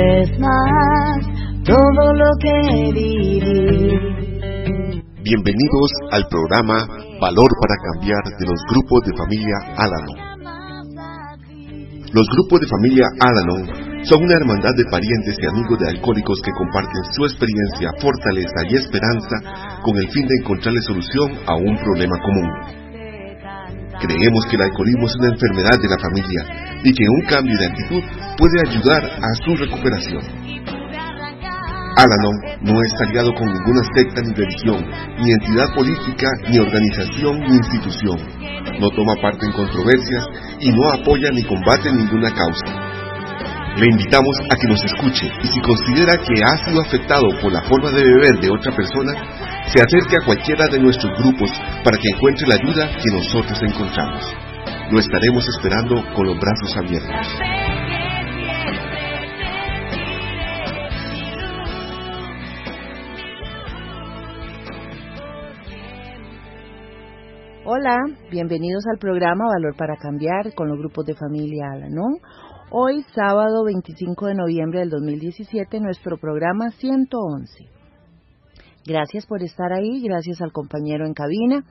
vez más todo lo que viví. Bienvenidos al programa Valor para Cambiar de los grupos de familia Alanon. Los grupos de familia Alanon son una hermandad de parientes y amigos de alcohólicos que comparten su experiencia, fortaleza y esperanza con el fin de encontrarle solución a un problema común. Creemos que el alcoholismo es una enfermedad de la familia y que un cambio de actitud puede ayudar a su recuperación. Alanon no está aliado con ninguna secta ni religión, ni entidad política, ni organización ni institución. No toma parte en controversias y no apoya ni combate ninguna causa. Le invitamos a que nos escuche y si considera que ha sido afectado por la forma de beber de otra persona, se acerque a cualquiera de nuestros grupos para que encuentre la ayuda que nosotros encontramos. Lo estaremos esperando con los brazos abiertos. Hola, bienvenidos al programa Valor para Cambiar con los grupos de familia Alanon. Hoy, sábado 25 de noviembre del 2017, nuestro programa 111. Gracias por estar ahí, gracias al compañero en cabina.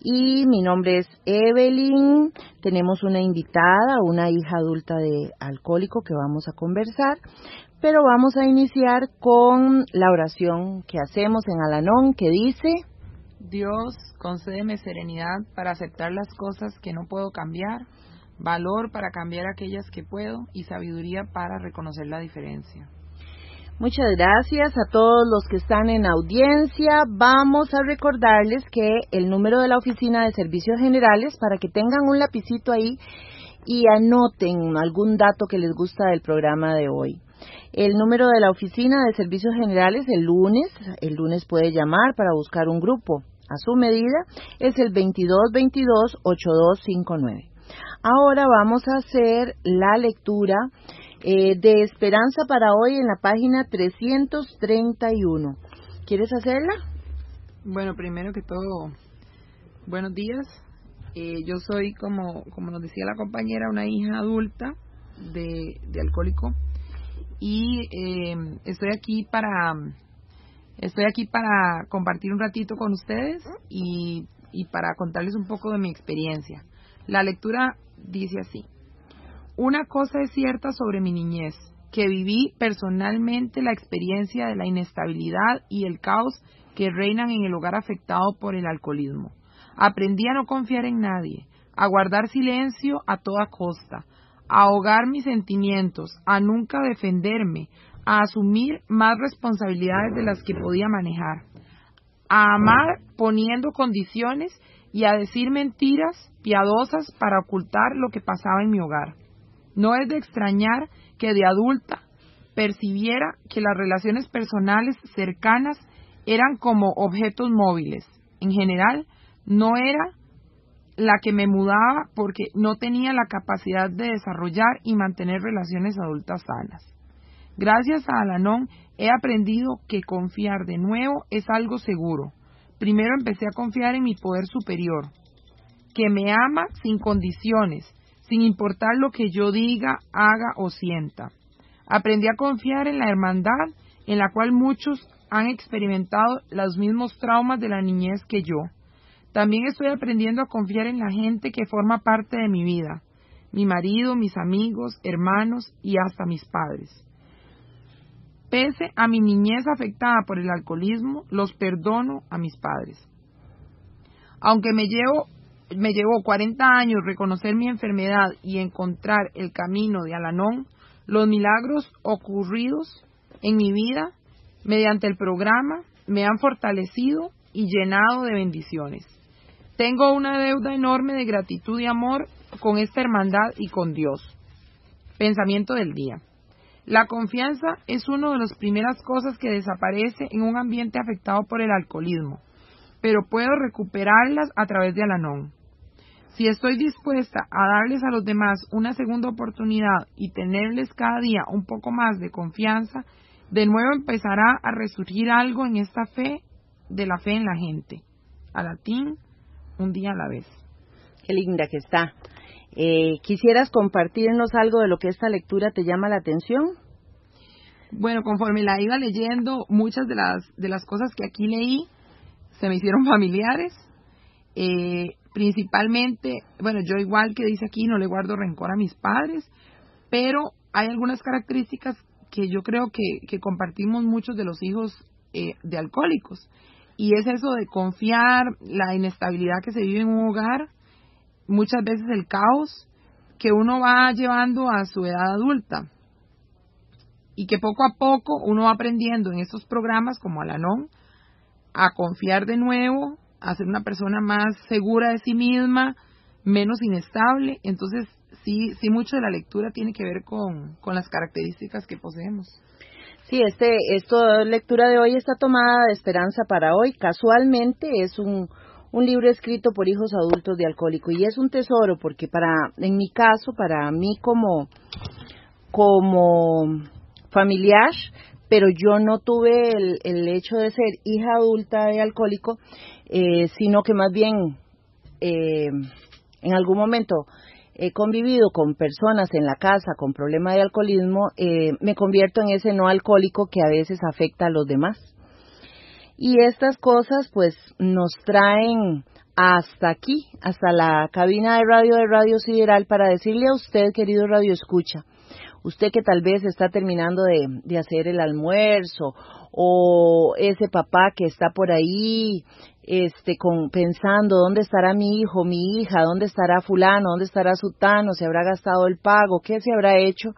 Y mi nombre es Evelyn. Tenemos una invitada, una hija adulta de alcohólico que vamos a conversar. Pero vamos a iniciar con la oración que hacemos en Alanón que dice... Dios, concédeme serenidad para aceptar las cosas que no puedo cambiar, valor para cambiar aquellas que puedo y sabiduría para reconocer la diferencia. Muchas gracias a todos los que están en audiencia. Vamos a recordarles que el número de la Oficina de Servicios Generales, para que tengan un lapicito ahí y anoten algún dato que les gusta del programa de hoy. El número de la Oficina de Servicios Generales el lunes, el lunes puede llamar para buscar un grupo a su medida, es el 2222-8259. Ahora vamos a hacer la lectura eh, de Esperanza para hoy en la página 331. ¿Quieres hacerla? Bueno, primero que todo, buenos días. Eh, yo soy, como, como nos decía la compañera, una hija adulta de, de alcohólico y eh, estoy aquí para estoy aquí para compartir un ratito con ustedes y, y para contarles un poco de mi experiencia. La lectura dice así. Una cosa es cierta sobre mi niñez, que viví personalmente la experiencia de la inestabilidad y el caos que reinan en el hogar afectado por el alcoholismo. Aprendí a no confiar en nadie, a guardar silencio a toda costa, a ahogar mis sentimientos, a nunca defenderme, a asumir más responsabilidades de las que podía manejar, a amar poniendo condiciones y a decir mentiras piadosas para ocultar lo que pasaba en mi hogar. No es de extrañar que de adulta percibiera que las relaciones personales cercanas eran como objetos móviles. En general, no era la que me mudaba porque no tenía la capacidad de desarrollar y mantener relaciones adultas sanas. Gracias a Alanón he aprendido que confiar de nuevo es algo seguro. Primero empecé a confiar en mi poder superior, que me ama sin condiciones, sin importar lo que yo diga, haga o sienta. Aprendí a confiar en la hermandad en la cual muchos han experimentado los mismos traumas de la niñez que yo. También estoy aprendiendo a confiar en la gente que forma parte de mi vida, mi marido, mis amigos, hermanos y hasta mis padres. Pese a mi niñez afectada por el alcoholismo, los perdono a mis padres. Aunque me llevo me llevó 40 años reconocer mi enfermedad y encontrar el camino de Alanón, los milagros ocurridos en mi vida mediante el programa me han fortalecido y llenado de bendiciones. Tengo una deuda enorme de gratitud y amor con esta hermandad y con Dios. Pensamiento del día. La confianza es una de las primeras cosas que desaparece en un ambiente afectado por el alcoholismo, pero puedo recuperarlas a través de Alanón. Si estoy dispuesta a darles a los demás una segunda oportunidad y tenerles cada día un poco más de confianza, de nuevo empezará a resurgir algo en esta fe de la fe en la gente. A latín, un día a la vez. Qué linda que está. Eh, ¿Quisieras compartirnos algo de lo que esta lectura te llama la atención? Bueno, conforme la iba leyendo, muchas de las, de las cosas que aquí leí se me hicieron familiares. Eh, principalmente, bueno, yo igual que dice aquí, no le guardo rencor a mis padres, pero hay algunas características que yo creo que, que compartimos muchos de los hijos eh, de alcohólicos. Y es eso de confiar, la inestabilidad que se vive en un hogar, muchas veces el caos que uno va llevando a su edad adulta. Y que poco a poco uno va aprendiendo en estos programas como Alanon a confiar de nuevo, a ser una persona más segura de sí misma, menos inestable. Entonces, sí, sí mucho de la lectura tiene que ver con, con las características que poseemos. Sí, este, esta lectura de hoy está tomada de Esperanza para hoy. Casualmente es un, un libro escrito por hijos adultos de alcohólico y es un tesoro porque para, en mi caso, para mí como, como familiar, pero yo no tuve el, el hecho de ser hija adulta de alcohólico, eh, sino que más bien eh, en algún momento he convivido con personas en la casa con problema de alcoholismo, eh, me convierto en ese no alcohólico que a veces afecta a los demás. Y estas cosas pues nos traen hasta aquí, hasta la cabina de radio de Radio Sideral para decirle a usted, querido Radio Escucha, usted que tal vez está terminando de, de, hacer el almuerzo o ese papá que está por ahí este con pensando dónde estará mi hijo, mi hija, dónde estará fulano, dónde estará sutano, se habrá gastado el pago, qué se habrá hecho,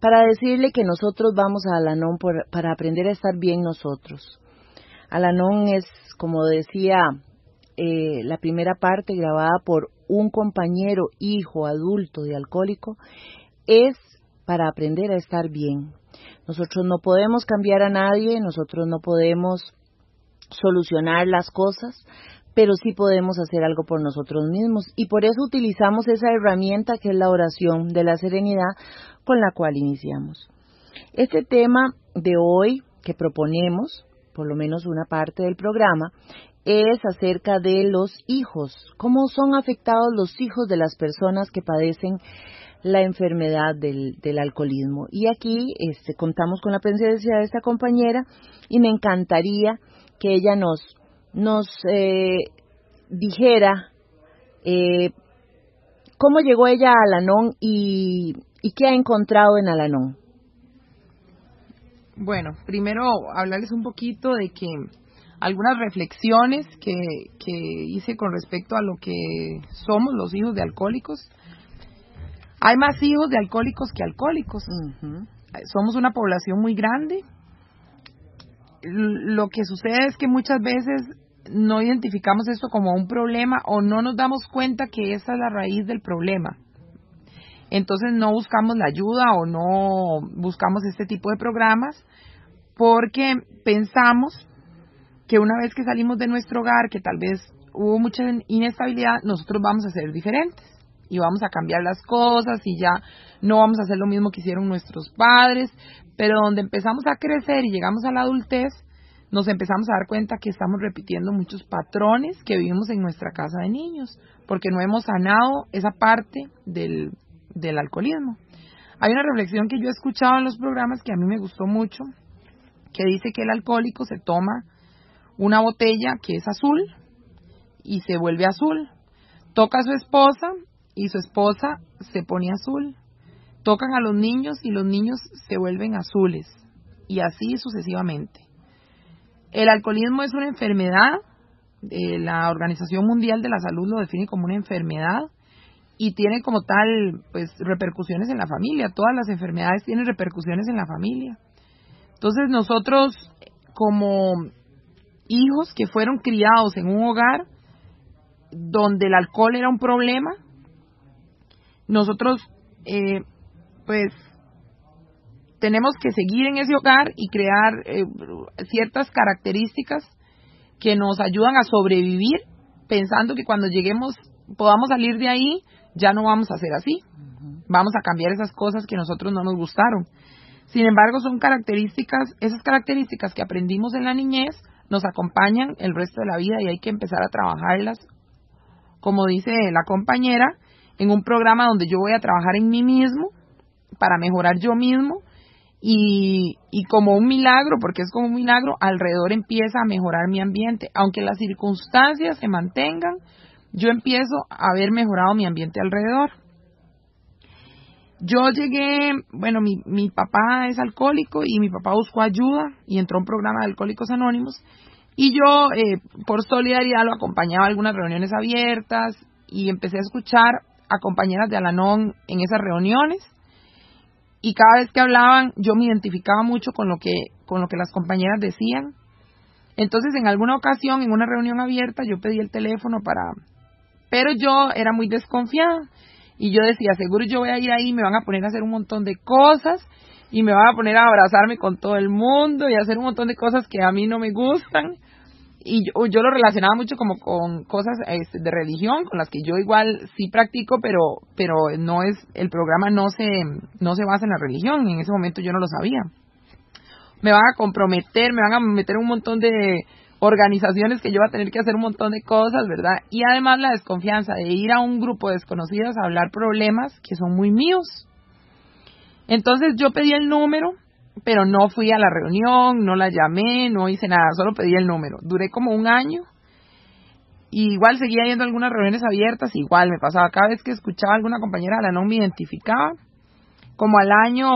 para decirle que nosotros vamos a Alanón para aprender a estar bien nosotros. Alanón es, como decía eh, la primera parte grabada por un compañero, hijo, adulto de alcohólico, es para aprender a estar bien. Nosotros no podemos cambiar a nadie, nosotros no podemos solucionar las cosas, pero sí podemos hacer algo por nosotros mismos. Y por eso utilizamos esa herramienta que es la oración de la serenidad con la cual iniciamos. Este tema de hoy que proponemos, por lo menos una parte del programa, es acerca de los hijos, cómo son afectados los hijos de las personas que padecen la enfermedad del, alcoholismo. Y aquí este, contamos con la presencia de esta compañera y me encantaría que ella nos, nos eh, dijera eh, cómo llegó ella a Alanón y, y qué ha encontrado en Alanón. Bueno, primero hablarles un poquito de que algunas reflexiones que, que hice con respecto a lo que somos los hijos de alcohólicos. Hay más hijos de alcohólicos que alcohólicos. Somos una población muy grande, lo que sucede es que muchas veces no identificamos esto como un problema o no nos damos cuenta que esa es la raíz del problema. Entonces no buscamos la ayuda o no buscamos este tipo de programas porque pensamos que una vez que salimos de nuestro hogar, que tal vez hubo mucha inestabilidad, nosotros vamos a ser diferentes y vamos a cambiar las cosas y ya no vamos a hacer lo mismo que hicieron nuestros padres, pero donde empezamos a crecer y llegamos a la adultez, nos empezamos a dar cuenta que estamos repitiendo muchos patrones que vivimos en nuestra casa de niños, porque no hemos sanado esa parte del, alcoholismo. Hay una reflexión que yo he escuchado en los programas que a mí me gustó mucho, que dice que el alcohólico se toma una botella que es azul y se vuelve azul. Toca a su esposa y su esposa se pone azul tocan a los niños y los niños se vuelven azules y así sucesivamente. El alcoholismo es una enfermedad, eh, la Organización Mundial de la Salud lo define como una enfermedad y tiene como tal pues repercusiones en la familia, todas las enfermedades tienen repercusiones en la familia. Entonces nosotros como hijos que fueron criados en un hogar donde el alcohol era un problema, nosotros eh, pues tenemos que seguir en ese hogar y crear eh, ciertas características que nos ayudan a sobrevivir pensando que cuando lleguemos podamos salir de ahí ya no vamos a ser así. Vamos a cambiar esas cosas que a nosotros no nos gustaron. Sin embargo son características esas características que aprendimos en la niñez nos acompañan el resto de la vida y hay que empezar a trabajarlas como dice la compañera en un programa donde yo voy a trabajar en mí mismo para mejorar yo mismo y, y como un milagro, porque es como un milagro, alrededor empieza a mejorar mi ambiente. Aunque las circunstancias se mantengan, yo empiezo a haber mejorado mi ambiente alrededor. Yo llegué, bueno, mi, mi papá es alcohólico y mi papá buscó ayuda y entró a un programa de Alcohólicos Anónimos y yo, eh, por solidaridad, lo acompañaba a algunas reuniones abiertas y empecé a escuchar a compañeras de Alanón en esas reuniones y cada vez que hablaban yo me identificaba mucho con lo que con lo que las compañeras decían. Entonces, en alguna ocasión en una reunión abierta yo pedí el teléfono para pero yo era muy desconfiada y yo decía, seguro yo voy a ir ahí, me van a poner a hacer un montón de cosas y me van a poner a abrazarme con todo el mundo y a hacer un montón de cosas que a mí no me gustan. Y yo, yo lo relacionaba mucho como con cosas de religión, con las que yo igual sí practico, pero pero no es el programa no se no se basa en la religión, en ese momento yo no lo sabía. Me van a comprometer, me van a meter un montón de organizaciones que yo voy a tener que hacer un montón de cosas, ¿verdad? Y además la desconfianza de ir a un grupo de desconocidos a hablar problemas que son muy míos. Entonces yo pedí el número, pero no fui a la reunión, no la llamé, no hice nada, solo pedí el número. Duré como un año. Y igual seguía yendo algunas reuniones abiertas, igual me pasaba cada vez que escuchaba a alguna compañera la no me identificaba. Como al año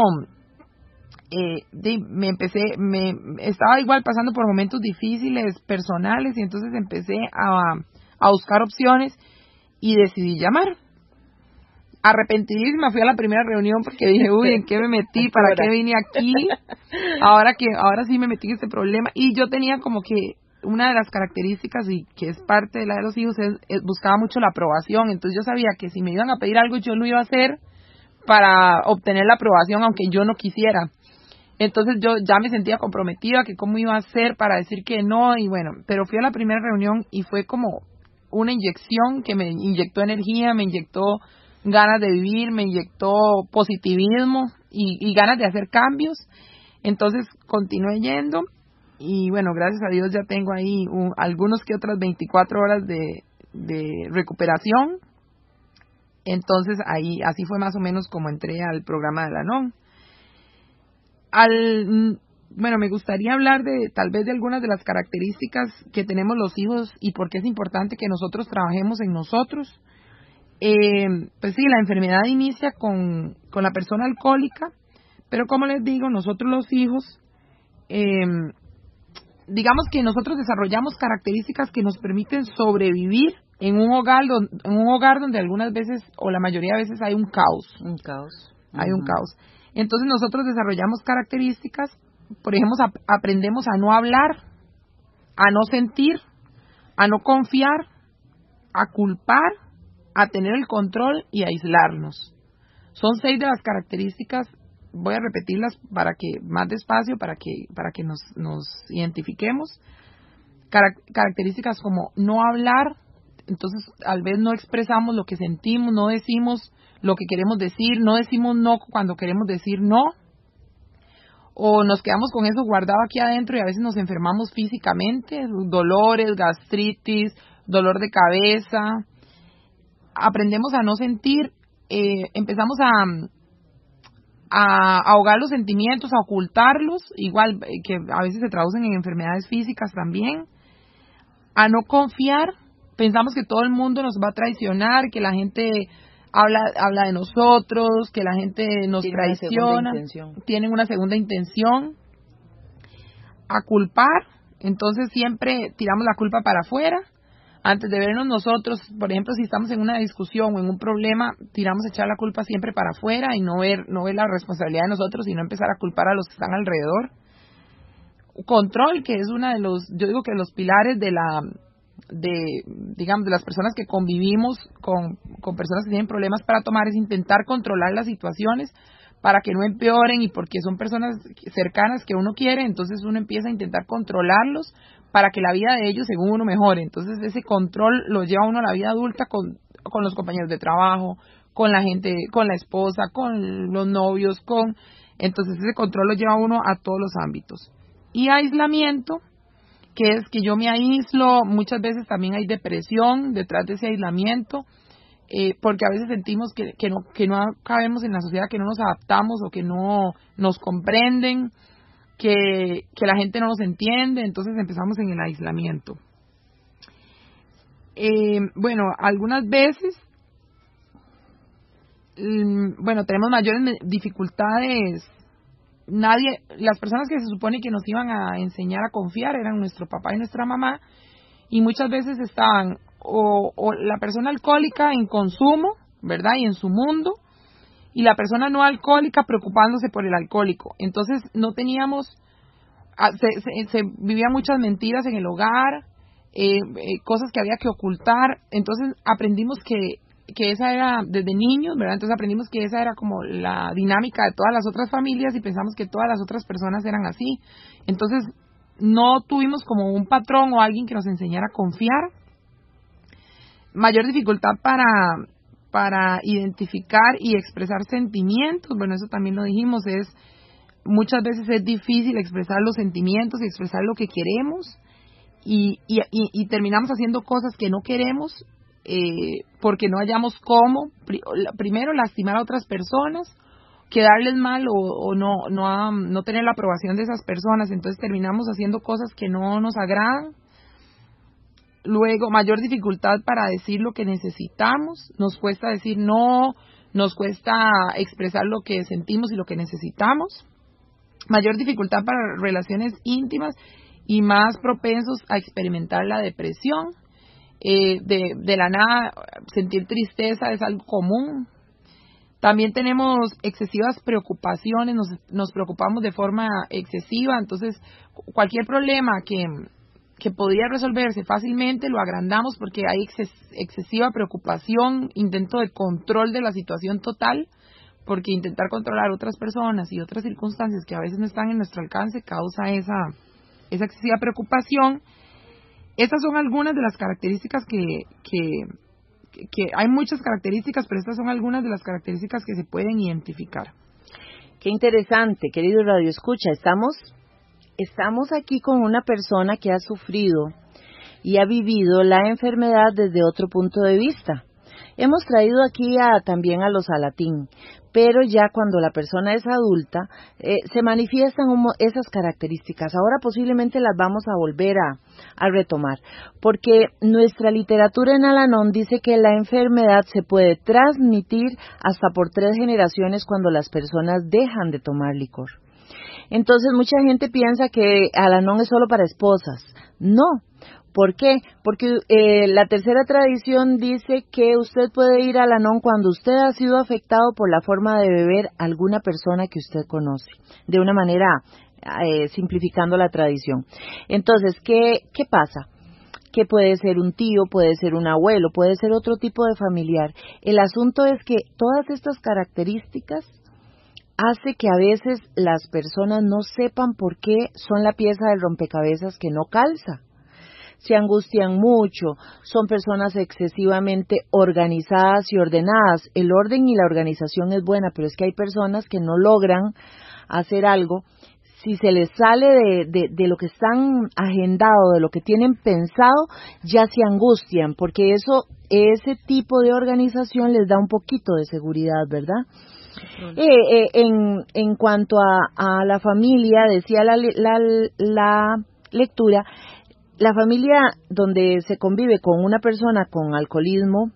eh, me empecé, me estaba igual pasando por momentos difíciles personales y entonces empecé a buscar opciones y decidí llamar. Arrepentidísima fui a la primera reunión porque dije, uy, ¿en qué me metí? ¿Para qué vine aquí? Ahora que, ahora sí me metí en este problema. Y yo tenía como que una de las características y que es parte de la de los hijos es, buscaba mucho la aprobación. Entonces yo sabía que si me iban a pedir algo yo lo iba a hacer para obtener la aprobación aunque yo no quisiera. Entonces yo ya me sentía comprometida que cómo iba a hacer para decir que no y bueno, pero fui a la primera reunión y fue como una inyección que me inyectó energía, me inyectó ganas de vivir, me inyectó positivismo y, ganas de hacer cambios. Entonces continué yendo y bueno, gracias a Dios ya tengo ahí algunos que otras 24 horas de, recuperación. Entonces ahí así fue más o menos como entré al programa de la NON al mm, bueno, me gustaría hablar de tal vez de algunas de las características que tenemos los hijos y por qué es importante que nosotros trabajemos en nosotros. Eh, pues sí, la enfermedad inicia con, con la persona alcohólica, pero como les digo, nosotros los hijos, eh, digamos que nosotros desarrollamos características que nos permiten sobrevivir en un hogar, en un hogar donde algunas veces o la mayoría de veces hay un caos. Un caos. Hay un caos. Entonces nosotros desarrollamos características, por ejemplo, aprendemos a no hablar, a no sentir, a no confiar, a culpar, a tener el control y aislarnos. Son seis de las características, voy a repetirlas para que más despacio, para que para que nos, nos identifiquemos. características como no hablar, entonces tal vez no expresamos lo que sentimos, no decimos lo que queremos decir, no decimos no cuando queremos decir no, o nos quedamos con eso guardado aquí adentro y a veces nos enfermamos físicamente, dolores, gastritis, dolor de cabeza, aprendemos a no sentir, eh, empezamos a, a ahogar los sentimientos, a ocultarlos, igual eh, que a veces se traducen en enfermedades físicas también, a no confiar, pensamos que todo el mundo nos va a traicionar, que la gente habla, habla de nosotros, que la gente nos traiciona, tienen una segunda intención, a culpar, entonces siempre tiramos la culpa para afuera. Antes de vernos nosotros, por ejemplo, si estamos en una discusión o en un problema, tiramos a echar la culpa siempre para afuera y no ver, no ver la responsabilidad de nosotros, sino empezar a culpar a los que están alrededor. Control, que es una de los, yo digo que los pilares de la, de, digamos, de las personas que convivimos con, con personas que tienen problemas para tomar es intentar controlar las situaciones para que no empeoren y porque son personas cercanas que uno quiere, entonces uno empieza a intentar controlarlos para que la vida de ellos, según uno, mejore. Entonces ese control lo lleva uno a la vida adulta con, con los compañeros de trabajo, con la gente, con la esposa, con los novios, con... Entonces ese control lo lleva uno a todos los ámbitos. Y aislamiento, que es que yo me aíslo, muchas veces también hay depresión detrás de ese aislamiento, eh, porque a veces sentimos que, que, no, que no cabemos en la sociedad, que no nos adaptamos o que no nos comprenden, que, que la gente no nos entiende, entonces empezamos en el aislamiento. Eh, bueno, algunas veces, mm, bueno, tenemos mayores dificultades. Nadie, las personas que se supone que nos iban a enseñar a confiar eran nuestro papá y nuestra mamá, y muchas veces estaban o, o la persona alcohólica en consumo, ¿verdad? Y en su mundo, y la persona no alcohólica preocupándose por el alcohólico. Entonces no teníamos, ah, se, se, se vivían muchas mentiras en el hogar, eh, eh, cosas que había que ocultar. Entonces aprendimos que, que esa era desde niños, ¿verdad? Entonces aprendimos que esa era como la dinámica de todas las otras familias y pensamos que todas las otras personas eran así. Entonces no tuvimos como un patrón o alguien que nos enseñara a confiar. Mayor dificultad para, para identificar y expresar sentimientos, bueno, eso también lo dijimos, es muchas veces es difícil expresar los sentimientos y expresar lo que queremos y, y, y, terminamos haciendo cosas que no queremos eh, porque no hallamos cómo, primero lastimar a otras personas, quedarles mal o, o no, no, no tener la aprobación de esas personas, entonces terminamos haciendo cosas que no nos agradan. Luego, mayor dificultad para decir lo que necesitamos, nos cuesta decir no, nos cuesta expresar lo que sentimos y lo que necesitamos. Mayor dificultad para relaciones íntimas y más propensos a experimentar la depresión. Eh, de, de la nada, sentir tristeza es algo común. También tenemos excesivas preocupaciones, nos, nos preocupamos de forma excesiva, entonces cualquier problema que, que podría resolverse fácilmente lo agrandamos porque hay excesiva preocupación, intento de control de la situación total, porque intentar controlar otras personas y otras circunstancias que a veces no están en nuestro alcance causa esa, esa excesiva preocupación. Estas son algunas de las características que, que, que hay muchas características, pero estas son algunas de las características que se pueden identificar. Qué interesante, querido Radio Escucha. Estamos, estamos aquí con una persona que ha sufrido y ha vivido la enfermedad desde otro punto de vista. Hemos traído aquí a, también a los alatín, pero ya cuando la persona es adulta eh, se manifiestan esas características. Ahora posiblemente las vamos a volver a, a, retomar, porque nuestra literatura en Alanón dice que la enfermedad se puede transmitir hasta por tres generaciones cuando las personas dejan de tomar licor. Entonces mucha gente piensa que Alanón es solo para esposas. No, ¿Por qué? Porque eh, la tercera tradición dice que usted puede ir al anón cuando usted ha sido afectado por la forma de beber alguna persona que usted conoce, de una manera eh, simplificando la tradición. Entonces, ¿qué, ¿qué pasa? que puede ser un tío, puede ser un abuelo, puede ser otro tipo de familiar. El asunto es que todas estas características hace que a veces las personas no sepan por qué son la pieza del rompecabezas que no calza se angustian mucho, son personas excesivamente organizadas y ordenadas. El orden y la organización es buena, pero es que hay personas que no logran hacer algo. Si se les sale de, de, lo que están agendado, de lo que tienen pensado, ya se angustian, porque eso, ese tipo de organización les da un poquito de seguridad, ¿verdad? Eh, eh, en, en cuanto a, a la familia, decía la, la, la lectura, la familia donde se convive con una persona con alcoholismo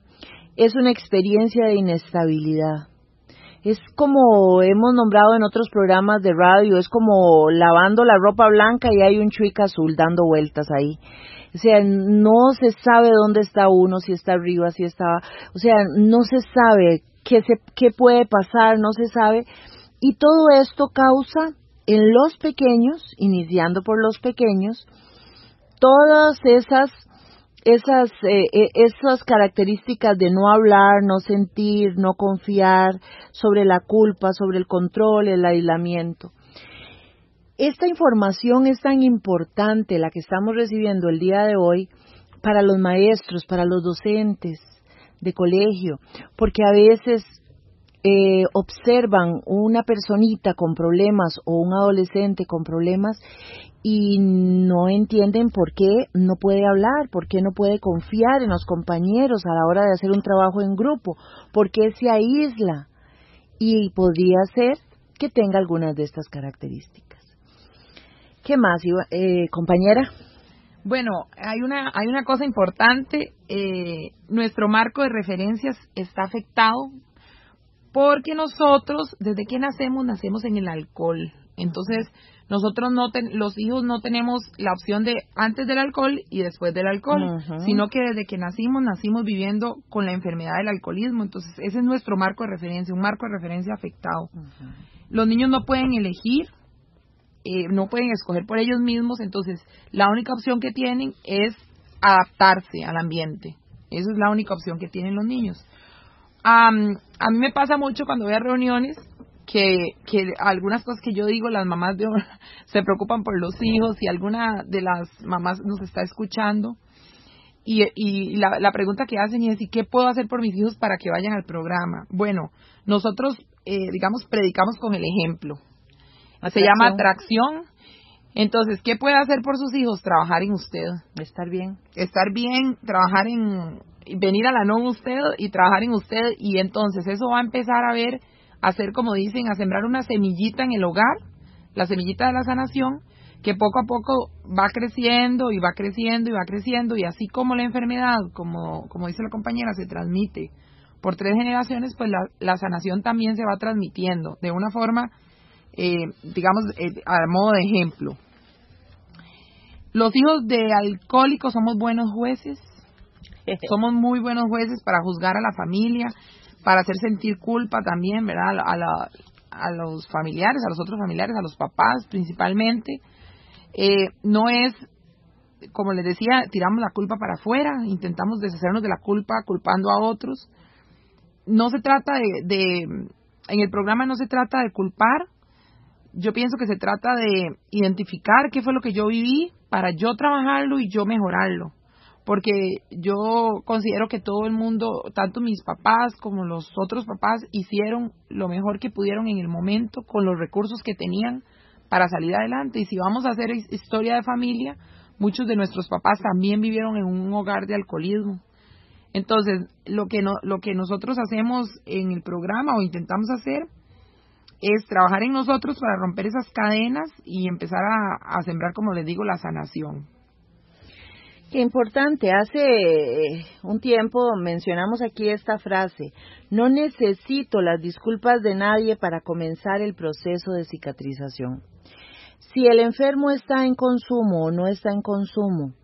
es una experiencia de inestabilidad. Es como hemos nombrado en otros programas de radio, es como lavando la ropa blanca y hay un chuica azul dando vueltas ahí. O sea, no se sabe dónde está uno, si está arriba, si está... O sea, no se sabe qué, se, qué puede pasar, no se sabe. Y todo esto causa en los pequeños, iniciando por los pequeños, todas esas esas eh, eh, esas características de no hablar, no sentir, no confiar, sobre la culpa, sobre el control, el aislamiento. Esta información es tan importante la que estamos recibiendo el día de hoy para los maestros, para los docentes de colegio, porque a veces eh, observan una personita con problemas o un adolescente con problemas y no entienden por qué no puede hablar, por qué no puede confiar en los compañeros a la hora de hacer un trabajo en grupo, por qué se aísla. Y podría ser que tenga algunas de estas características. ¿Qué más, eh, compañera? Bueno, hay una, hay una cosa importante. Eh, nuestro marco de referencias está afectado porque nosotros, desde que nacemos, nacemos en el alcohol. Entonces, nosotros no los hijos no tenemos la opción de antes del alcohol y después del alcohol, sino que desde que nacimos nacimos viviendo con la enfermedad del alcoholismo. Entonces, ese es nuestro marco de referencia, un marco de referencia afectado. Los niños no pueden elegir eh, no pueden escoger por ellos mismos, entonces la única opción que tienen es adaptarse al ambiente. Esa es la única opción que tienen los niños. a mí me pasa mucho cuando voy a reuniones que, que algunas cosas que yo digo, las mamás se preocupan por los hijos y alguna de las mamás nos está escuchando. Y, y la, la, pregunta que hacen es, ¿y qué puedo hacer por mis hijos para que vayan al programa? Bueno, nosotros, eh, digamos, predicamos con el ejemplo se llama atracción. Entonces, ¿qué puede hacer por sus hijos? Trabajar en usted. Estar bien. Estar bien, trabajar en, venir a la no usted y trabajar en usted. Y entonces eso va a empezar a ver, a hacer como dicen, a sembrar una semillita en el hogar, la semillita de la sanación, que poco a poco va creciendo y va creciendo y va creciendo. Y así como la enfermedad, como, como dice la compañera, se transmite por tres generaciones, pues la, la sanación también se va transmitiendo de una forma eh, digamos, eh, a modo de ejemplo. Los hijos de alcohólicos somos buenos jueces, somos muy buenos jueces para juzgar a la familia, para hacer sentir culpa también, ¿verdad? A, a los familiares, a los otros familiares, a los papás principalmente. Eh, no es, como les decía, tiramos la culpa para afuera, intentamos deshacernos de la culpa culpando a otros. No se trata de, de en el programa no se trata de culpar, yo pienso que se trata de identificar qué fue lo que yo viví para yo trabajarlo y yo mejorarlo. Porque yo considero que todo el mundo, tanto mis papás como los otros papás, hicieron lo mejor que pudieron en el momento con los recursos que tenían para salir adelante. Y si vamos a hacer historia de familia, muchos de nuestros papás también vivieron en un hogar de alcoholismo. Entonces, lo que, no, lo que nosotros hacemos en el programa o intentamos hacer es trabajar en nosotros para romper esas cadenas y empezar a, sembrar, como les digo, la sanación. Qué importante. Hace eh, un tiempo mencionamos aquí esta frase, no necesito las disculpas de nadie para comenzar el proceso de cicatrización. Si el enfermo está en consumo o no está en consumo,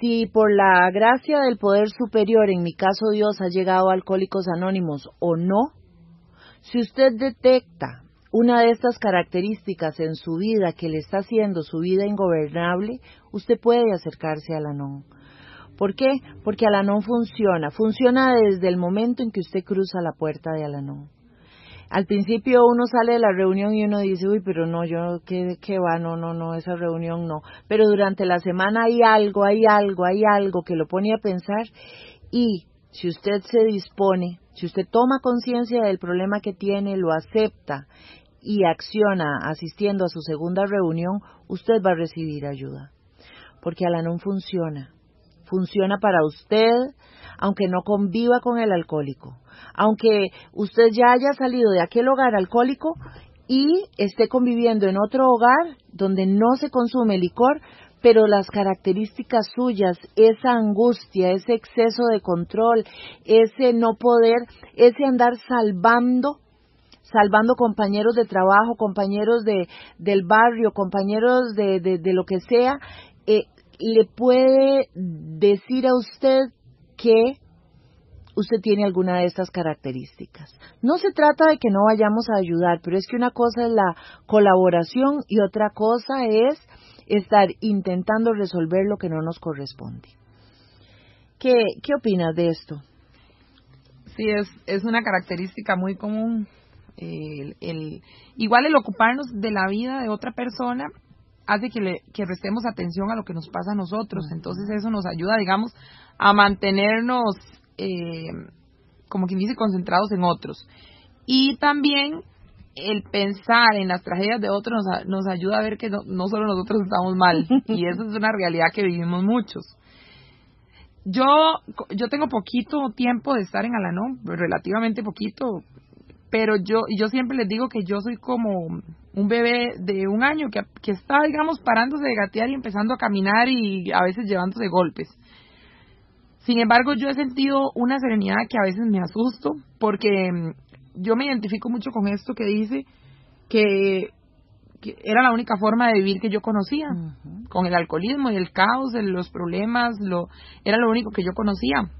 si por la gracia del poder superior, en mi caso Dios, ha llegado Alcohólicos Anónimos o no, si usted detecta una de estas características en su vida que le está haciendo su vida ingobernable, usted puede acercarse al Anón. ¿Por qué? Porque Alanón funciona. Funciona desde el momento en que usted cruza la puerta de Alanón. Al principio uno sale de la reunión y uno dice, uy, pero no, yo, ¿qué, qué va? No, no, no, esa reunión no. Pero durante la semana hay algo, hay algo, hay algo que lo pone a pensar y si usted se dispone, si usted toma conciencia del problema que tiene, lo acepta y acciona asistiendo a su segunda reunión, usted va a recibir ayuda. Porque Alanon funciona. Funciona para usted, aunque no conviva con el alcohólico. Aunque usted ya haya salido de aquel hogar alcohólico y esté conviviendo en otro hogar donde no se consume licor, pero las características suyas, esa angustia, ese exceso de control, ese no poder, ese andar salvando salvando compañeros de trabajo, compañeros de, del barrio, compañeros de, de, lo que sea, eh, le puede decir a usted que usted tiene alguna de estas características. No se trata de que no vayamos a ayudar, pero es que una cosa es la colaboración y otra cosa es estar intentando resolver lo que no nos corresponde. ¿Qué, qué opinas de esto? Sí, es, es una característica muy común el, el, igual el ocuparnos de la vida de otra persona hace que, le, que prestemos atención a lo que nos pasa a nosotros. Entonces eso nos ayuda, digamos, a mantenernos, eh, como quien dice, concentrados en otros. Y también el pensar en las tragedias de otros nos, ayuda a ver que no, no, solo nosotros estamos mal. Y eso es una realidad que vivimos muchos. Yo, yo tengo poquito tiempo de estar en Alanón, relativamente poquito, pero yo, yo siempre les digo que yo soy como un bebé de un año que, que está, digamos, parándose de gatear y empezando a caminar y a veces llevándose golpes. Sin embargo, yo he sentido una serenidad que a veces me asusto porque mm, yo me identifico mucho con esto que dice que, era la única forma de vivir que yo conocía, con el alcoholismo y el caos, los problemas, lo, era lo único que yo conocía.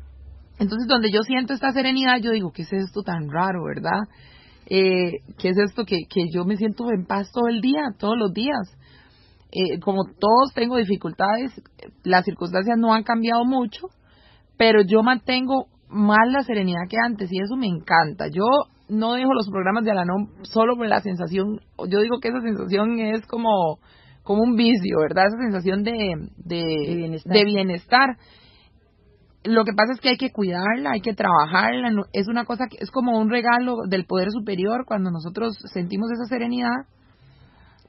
Entonces, donde yo siento esta serenidad, yo digo, ¿qué es esto tan raro, verdad? Eh, ¿Qué es esto que, que yo me siento en paz todo el día, todos los días? Eh, como todos tengo dificultades, las circunstancias no han cambiado mucho, pero yo mantengo más la serenidad que antes y eso me encanta. Yo no dejo los programas de Alanón solo por la sensación, yo digo que esa sensación es como, como un vicio, ¿verdad? Esa sensación de, de, de bienestar lo que pasa es que hay que cuidarla, hay que trabajarla, es una cosa que es como un regalo del poder superior cuando nosotros sentimos esa serenidad,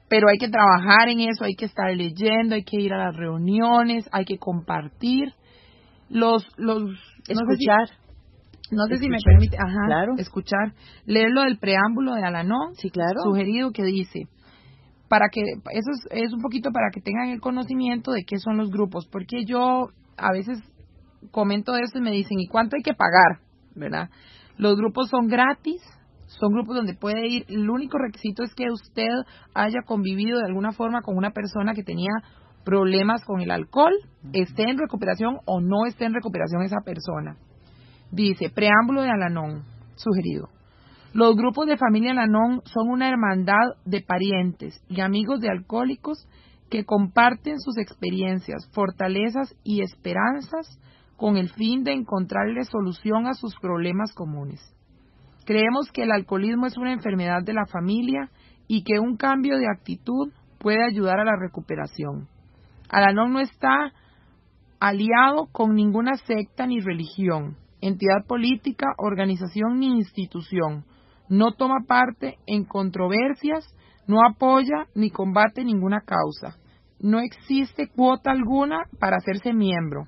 pero hay que trabajar en eso, hay que estar leyendo, hay que ir a las reuniones, hay que compartir los los escuchar. No sé si, me permite, ajá, escuchar, leer lo del preámbulo de Alanón, sí, claro. sugerido que dice, para que, eso es, es un poquito para que tengan el conocimiento de qué son los grupos, porque yo a veces comento eso y me dicen, ¿y cuánto hay que pagar? ¿Verdad? Los grupos son gratis, son grupos donde puede ir, el único requisito es que usted haya convivido de alguna forma con una persona que tenía problemas con el alcohol, esté en recuperación o no esté en recuperación esa persona. Dice, preámbulo de Alanón, sugerido. Los grupos de familia Alanón son una hermandad de parientes y amigos de alcohólicos que comparten sus experiencias, fortalezas y esperanzas con el fin de encontrarle solución a sus problemas comunes. Creemos que el alcoholismo es una enfermedad de la familia y que un cambio de actitud puede ayudar a la recuperación. Alanón no está aliado con ninguna secta ni religión, entidad política, organización ni institución. No toma parte en controversias, no apoya ni combate ninguna causa. No existe cuota alguna para hacerse miembro.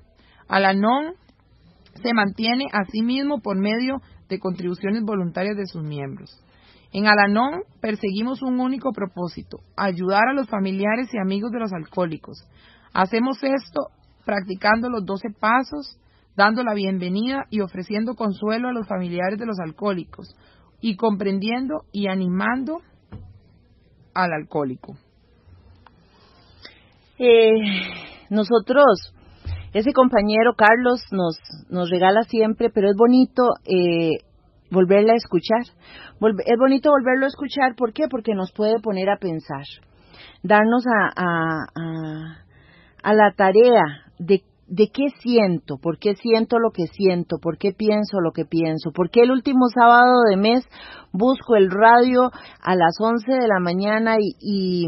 Alanon se mantiene a sí mismo por medio de contribuciones voluntarias de sus miembros. En Alanon perseguimos un único propósito, ayudar a los familiares y amigos de los alcohólicos. Hacemos esto practicando los doce pasos, dando la bienvenida y ofreciendo consuelo a los familiares de los alcohólicos y comprendiendo y animando al alcohólico. Eh, nosotros ese compañero Carlos nos, nos regala siempre, pero es bonito eh, volverla a escuchar. es bonito volverlo a escuchar, ¿por qué? Porque nos puede poner a pensar, darnos a, a, a, la tarea de, de qué siento, por qué siento lo que siento, por qué pienso lo que pienso, por qué el último sábado de mes busco el radio a las 11 de la mañana y,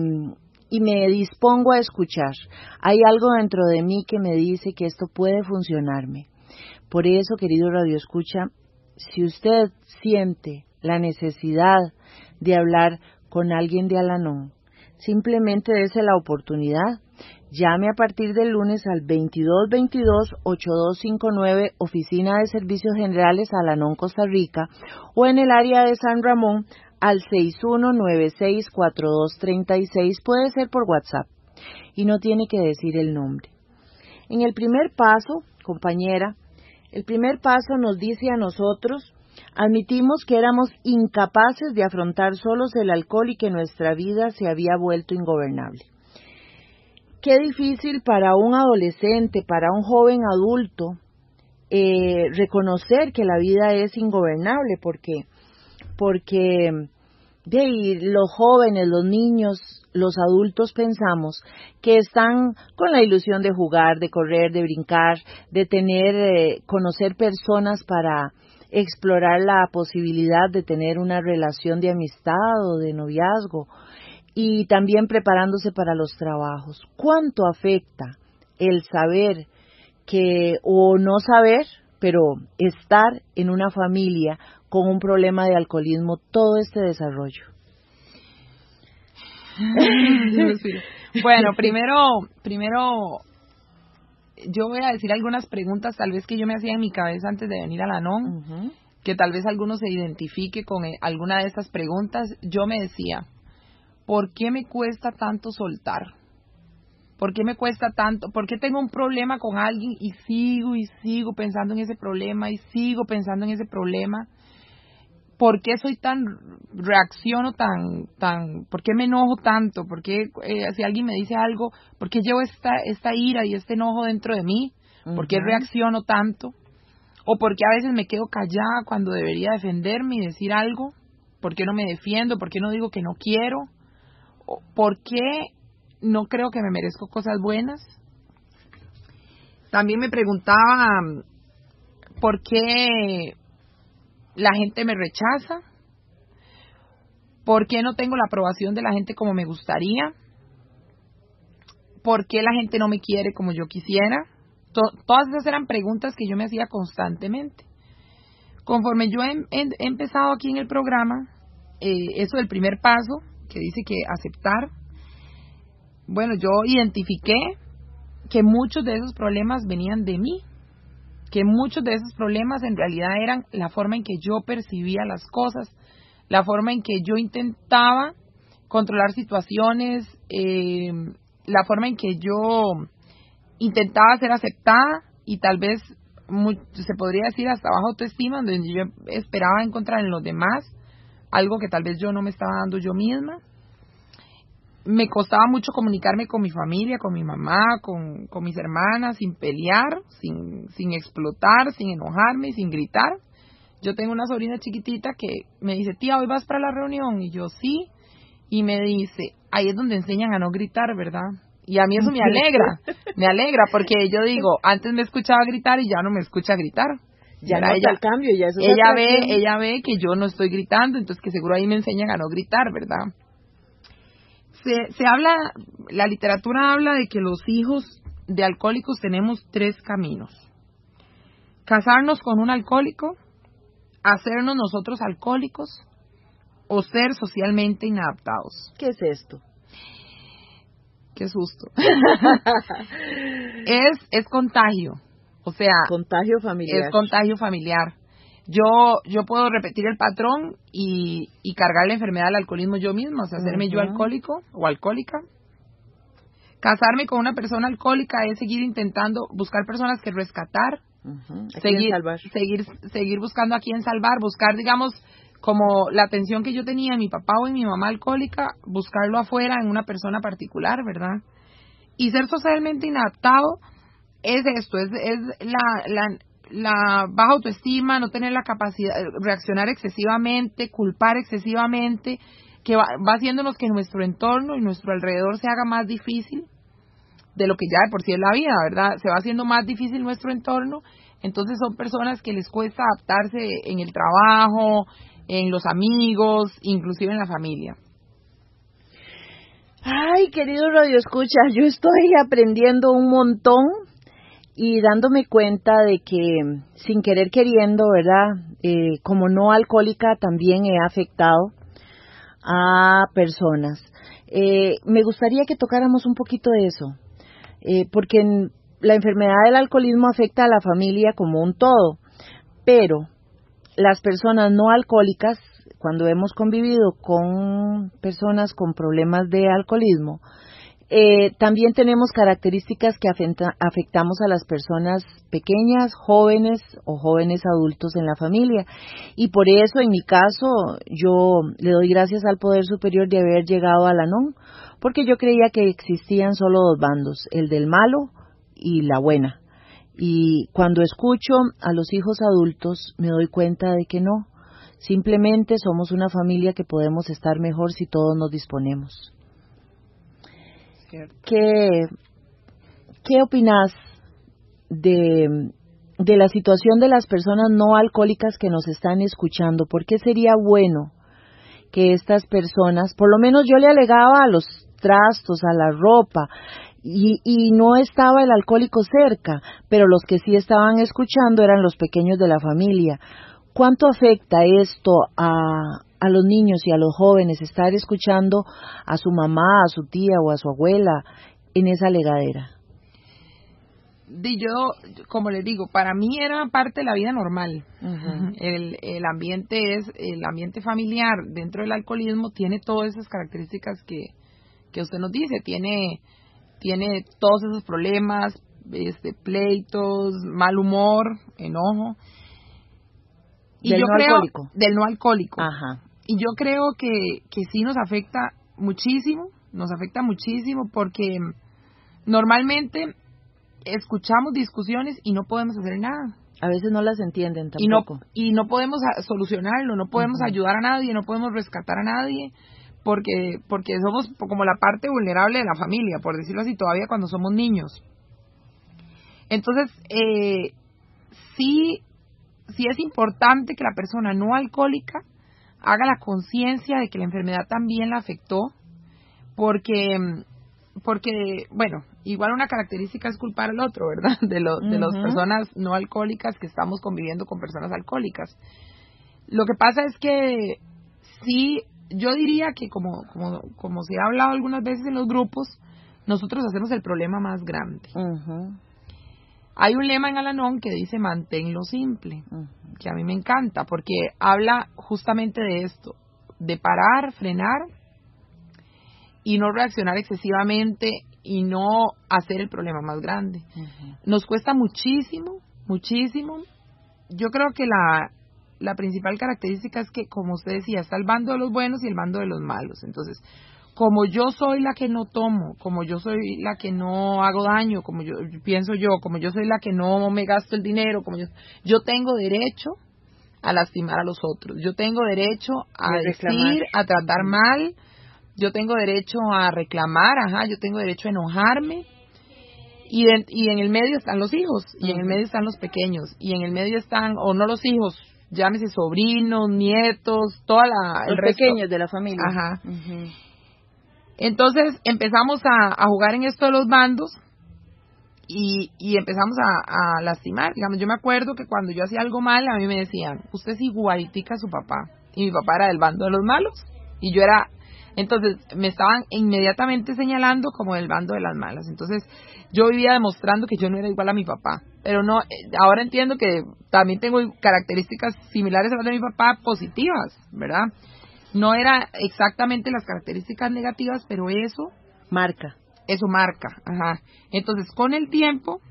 me dispongo a escuchar. Hay algo dentro de mí que me dice que esto puede funcionarme. Por eso, querido Radio Escucha, si usted siente la necesidad de hablar con alguien de Alanón, simplemente dése la oportunidad. Llame a partir del lunes al 2222-8259, Oficina de Servicios Generales Alanón, Costa Rica, o en el área de San Ramón al 61964236, puede ser por WhatsApp y no tiene que decir el nombre. En el primer paso, compañera, el primer paso nos dice a nosotros, admitimos que éramos incapaces de afrontar solos el alcohol y que nuestra vida se había vuelto ingobernable. Qué difícil para un adolescente, para un joven adulto, eh, reconocer que la vida es ingobernable, porque porque los jóvenes, los niños, los adultos pensamos que están con la ilusión de jugar, de correr, de brincar, de tener, eh, conocer personas para explorar la posibilidad de tener una relación de amistad o de noviazgo y también preparándose para los trabajos. ¿Cuánto afecta el saber que o no saber, pero estar en una familia con un problema de alcoholismo todo este desarrollo? bueno, primero, primero yo voy a decir algunas preguntas tal vez que yo me hacía en mi cabeza antes de venir a la NON, que tal vez alguno se identifique con eh, alguna de estas preguntas. Yo me decía, ¿por qué me cuesta tanto soltar? ¿Por qué me cuesta tanto? ¿Por qué tengo un problema con alguien y sigo y sigo pensando en ese problema y sigo pensando en ese problema? ¿Por qué soy tan, reacciono tan, tan, por qué me enojo tanto? ¿Por qué eh, si alguien me dice algo, por qué llevo esta, esta ira y este enojo dentro de mí? ¿Por qué reacciono tanto? ¿O por qué a veces me quedo callada cuando debería defenderme y decir algo? ¿Por qué no me defiendo? ¿Por qué no digo que no quiero? ¿Por qué no creo que me merezco cosas buenas. También me preguntaba por qué la gente me rechaza, por qué no tengo la aprobación de la gente como me gustaría, por qué la gente no me quiere como yo quisiera. todas esas eran preguntas que yo me hacía constantemente. Conforme yo he, empezado aquí en el programa, eh, eso del primer paso, que dice que aceptar, bueno, yo identifiqué que muchos de esos problemas venían de mí, que muchos de esos problemas en realidad eran la forma en que yo percibía las cosas, la forma en que yo intentaba controlar situaciones, eh, la forma en que yo intentaba ser aceptada y tal vez se podría decir hasta baja autoestima, donde yo esperaba encontrar en los demás algo que tal vez yo no me estaba dando yo misma me costaba mucho comunicarme con mi familia, con mi mamá, con, con mis hermanas, sin pelear, sin, sin explotar, sin enojarme, sin gritar. Yo tengo una sobrina chiquitita que me dice, tía, hoy vas para la reunión. Y yo, sí. Y me dice, ahí es donde enseñan a no gritar, ¿verdad? Y a mí eso me alegra, me alegra, porque yo digo, antes me escuchaba gritar y ya no me escucha gritar. Ya no ella, el cambio, ya eso ella ve, ella ve que yo no estoy gritando, entonces que seguro ahí me enseñan a no gritar, ¿verdad? Se, se habla, la literatura habla de que los hijos de alcohólicos tenemos tres caminos. Casarnos con un alcohólico, hacernos nosotros alcohólicos o ser socialmente inadaptados. ¿Qué es esto? Qué susto. es, es contagio. O sea, contagio familiar. Es contagio familiar yo yo puedo repetir el patrón y, y cargar la enfermedad del alcoholismo yo mismo, o sea, hacerme yo alcohólico o alcohólica. Casarme con una persona alcohólica es seguir intentando buscar personas que rescatar, seguir, seguir seguir buscando a quién salvar, buscar, digamos, como la atención que yo tenía en mi papá o en mi mamá alcohólica, buscarlo afuera en una persona particular, ¿verdad? Y ser socialmente inadaptado es esto, es, es la, la, la baja autoestima, no tener la capacidad, de reaccionar excesivamente, culpar excesivamente, que va, haciéndonos que nuestro entorno y nuestro alrededor se haga más difícil de lo que ya de por sí es la vida, ¿verdad? Se va haciendo más difícil nuestro entorno, entonces son personas que les cuesta adaptarse en el trabajo, en los amigos, inclusive en la familia. Ay, querido Radio Escucha, yo estoy aprendiendo un montón y dándome cuenta de que sin querer queriendo, ¿verdad? Eh, como no alcohólica también he afectado a personas. Eh, me gustaría que tocáramos un poquito de eso, eh, porque la enfermedad del alcoholismo afecta a la familia como un todo, pero las personas no alcohólicas, cuando hemos convivido con personas con problemas de alcoholismo, eh, también tenemos características que afectamos a las personas pequeñas, jóvenes o jóvenes adultos en la familia. Y por eso, en mi caso, yo le doy gracias al Poder Superior de haber llegado a la NON, porque yo creía que existían solo dos bandos, el del malo y la buena. Y cuando escucho a los hijos adultos, me doy cuenta de que no. Simplemente somos una familia que podemos estar mejor si todos nos disponemos. ¿Qué, qué opinas de, de la situación de las personas no alcohólicas que nos están escuchando? ¿Por qué sería bueno que estas personas, por lo menos yo le alegaba a los trastos, a la ropa, y, y, no estaba el alcohólico cerca, pero los que sí estaban escuchando eran los pequeños de la familia. ¿Cuánto afecta esto a, a los niños y a los jóvenes estar escuchando a su mamá, a su tía o a su abuela en esa legadera? de yo, como les digo, para mí era parte de la vida normal. el, el ambiente es, el ambiente familiar dentro del alcoholismo tiene todas esas características que, que usted nos dice, tiene, tiene todos esos problemas, este, pleitos, mal humor, enojo. Y del yo no creo, alcohólico. Del no alcohólico. Ajá. Y yo creo que, que sí nos afecta muchísimo, nos afecta muchísimo porque normalmente escuchamos discusiones y no podemos hacer nada. A veces no las entienden tampoco. Y no, y no podemos solucionarlo, no podemos ayudar a nadie, no podemos rescatar a nadie, porque, porque somos como la parte vulnerable de la familia, por decirlo así, todavía cuando somos niños. Entonces, eh, sí, sí es importante que la persona no alcohólica haga la conciencia de que la enfermedad también la afectó, porque porque, bueno, igual una característica es culpar al otro, ¿verdad? De, lo, de las personas no alcohólicas que estamos conviviendo con personas alcohólicas. Lo que pasa es que sí, yo diría que como, como, como se ha hablado algunas veces en los grupos, nosotros hacemos el problema más grande. Hay un lema en Alanón que dice manténlo simple, que a mí me encanta porque habla justamente de esto, de parar, frenar y no reaccionar excesivamente y no hacer el problema más grande. Nos cuesta muchísimo, muchísimo. Yo creo que la, la principal característica es que, como usted decía, está el bando de los buenos y el bando de los malos. Entonces, como yo soy la que no tomo, como yo soy la que no hago daño, como yo pienso yo, como yo soy la que no me gasto el dinero, como yo, yo tengo derecho a lastimar a los otros. Yo tengo derecho a decir, a tratar mal, yo tengo derecho a reclamar, ajá, yo tengo derecho a enojarme. Y, y en el medio están los hijos, y en el medio están los pequeños, y en el medio están, o no los hijos, llámese sobrinos, nietos, toda la... Los pequeños de la familia. Ajá. Entonces empezamos a, jugar en esto de los bandos y, y empezamos a, a, lastimar. Digamos, yo me acuerdo que cuando yo hacía algo mal, a mí me decían, usted es igualitica a su papá. Y mi papá era del bando de los malos. Y yo era entonces me estaban inmediatamente señalando como el bando de las malas. Entonces yo vivía demostrando que yo no era igual a mi papá. Pero no, eh, ahora entiendo que también tengo características similares a las de mi papá positivas, ¿verdad? No era exactamente las características negativas, pero eso marca. Eso marca, ajá. Entonces, con el tiempo,